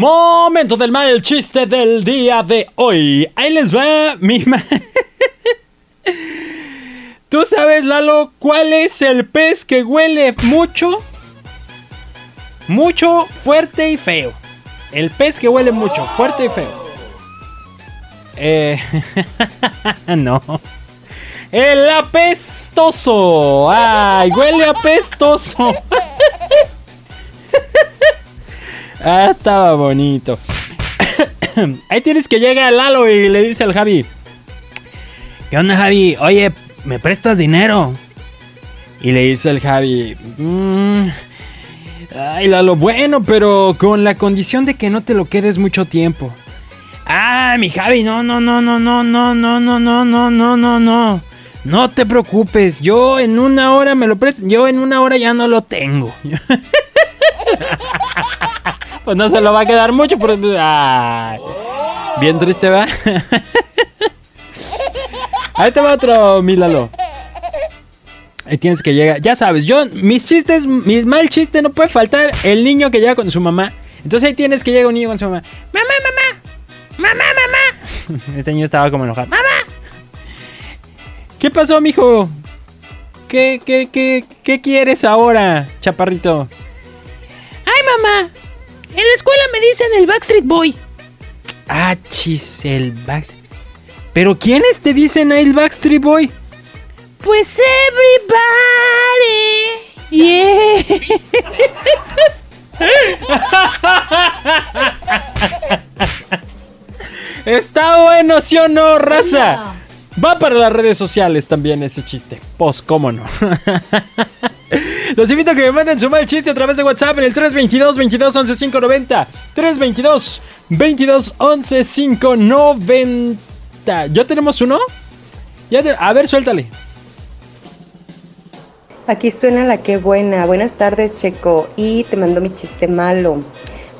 Momento del mal chiste del día de hoy. Ahí les va mi ¿Tú sabes, Lalo, cuál es el pez que huele mucho? Mucho, fuerte y feo. El pez que huele mucho, fuerte y feo. Eh, no. El apestoso. Ay, huele apestoso. ah, estaba bonito. Ahí tienes que llega Lalo y le dice al Javi. ¿Qué onda, Javi? Oye, ¿me prestas dinero? Y le dice el Javi. "Mm, ay, Lalo, bueno, pero con la condición de que no te lo quedes mucho tiempo. Ah, mi Javi, no, no, no, no, no, no, no, no, no, no, no, no, no. No te preocupes, yo en una hora me lo presto, yo en una hora ya no lo tengo. Pues no se lo va a quedar mucho, pero... ay, bien triste, ¿va? Ahí te va otro, Milalo. Ahí tienes que llegar. Ya sabes, yo, mis chistes, mis mal chiste no puede faltar el niño que llega con su mamá. Entonces ahí tienes que llega un niño con su mamá. Mamá, mamá, mamá, mamá. Este niño estaba como enojado. Mamá. ¿Qué pasó, mijo? ¿Qué, qué, qué, qué quieres ahora, chaparrito? Ay, mamá. En la escuela me dicen el Backstreet Boy. Ah, chis, el Backstreet. ¿Pero quiénes te dicen el Backstreet Boy? Pues everybody. Yeah. Está bueno, ¿sí o no, raza? Va para las redes sociales también ese chiste. Pues, cómo no. Los invito a que me manden su mal chiste a través de WhatsApp en el 322 22 11 590. 322 22 11 590. ¿Ya tenemos uno? Ya A ver, suéltale. Aquí suena la que buena. Buenas tardes, Checo. Y te mando mi chiste malo.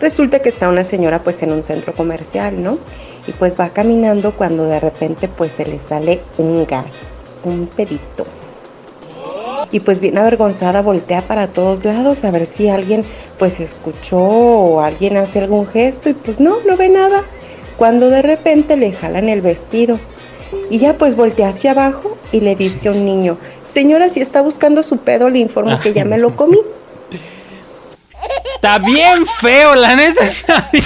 Resulta que está una señora pues en un centro comercial, ¿no? Y pues va caminando cuando de repente pues se le sale un gas, un pedito. Y pues bien avergonzada voltea para todos lados a ver si alguien pues escuchó o alguien hace algún gesto y pues no, no ve nada. Cuando de repente le jalan el vestido. Y ya pues voltea hacia abajo y le dice a un niño, señora, si está buscando su pedo, le informo que ya me lo comí. Está bien feo, la neta. Está bien.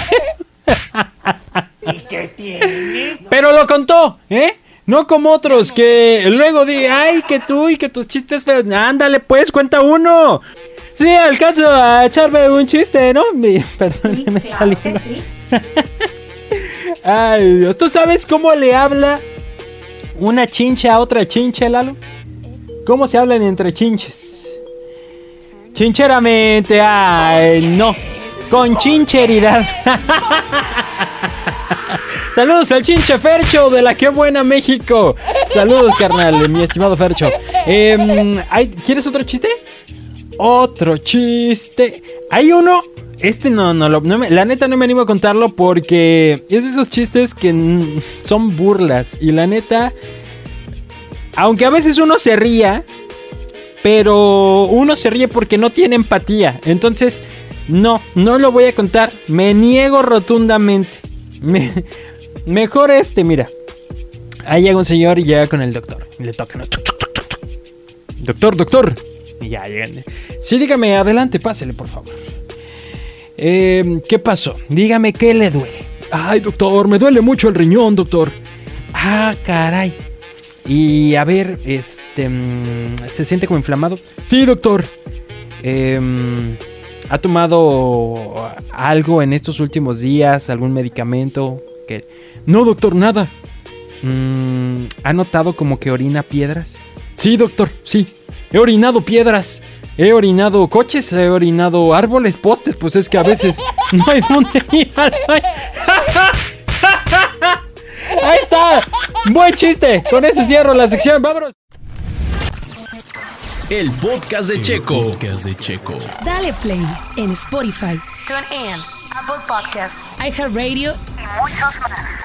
Pero lo contó, ¿eh? No como otros que luego di, ay, que tú y que tus chistes feos. Ándale, pues, cuenta uno. Sí, alcanzo a echarme un chiste, ¿no? Perdón, me salió. Ay, Dios. ¿Tú sabes cómo le habla una chincha a otra chincha, Lalo? ¿Cómo se hablan entre chinches? Chincheramente, ay, no. Con chincheridad. Saludos al chinche Fercho de la que buena México. Saludos, carnal, mi estimado Fercho. Em, ¿hay- ¿Quieres otro chiste? Otro chiste. Hay uno. Este no, no, lo- no la neta no me animo a contarlo porque es de esos chistes que son burlas. Y la neta, aunque a veces uno se ría, pero uno se ríe porque no tiene empatía. Entonces, no, no lo voy a contar. Me niego rotundamente. Me- mejor este, mira. Ahí llega un señor y llega con el doctor. Y le toca, ¿no? Doctor, doctor. Y ya llegan. Sí, dígame, adelante, pásele, por favor. Eh, ¿Qué pasó? Dígame qué le duele. Ay, doctor, me duele mucho el riñón, doctor. Ah, caray. Y a ver, este. mm, ¿Se siente como inflamado? Sí, doctor. Em, ¿Ha tomado algo en estos últimos días? ¿Algún medicamento? Que No, doctor, nada. Mm, ¿Ha notado como que orina piedras? Sí, doctor, sí. He orinado piedras. He orinado coches, he orinado árboles, postes, pues es que a veces no hay dónde ir al baño. Ahí está. Buen chiste. Con ese cierro la sección. Vámonos. El podcast de Checo. podcast de Checo. Dale play en Spotify, TuneIn, Apple Podcast iHeartRadio もう一度済む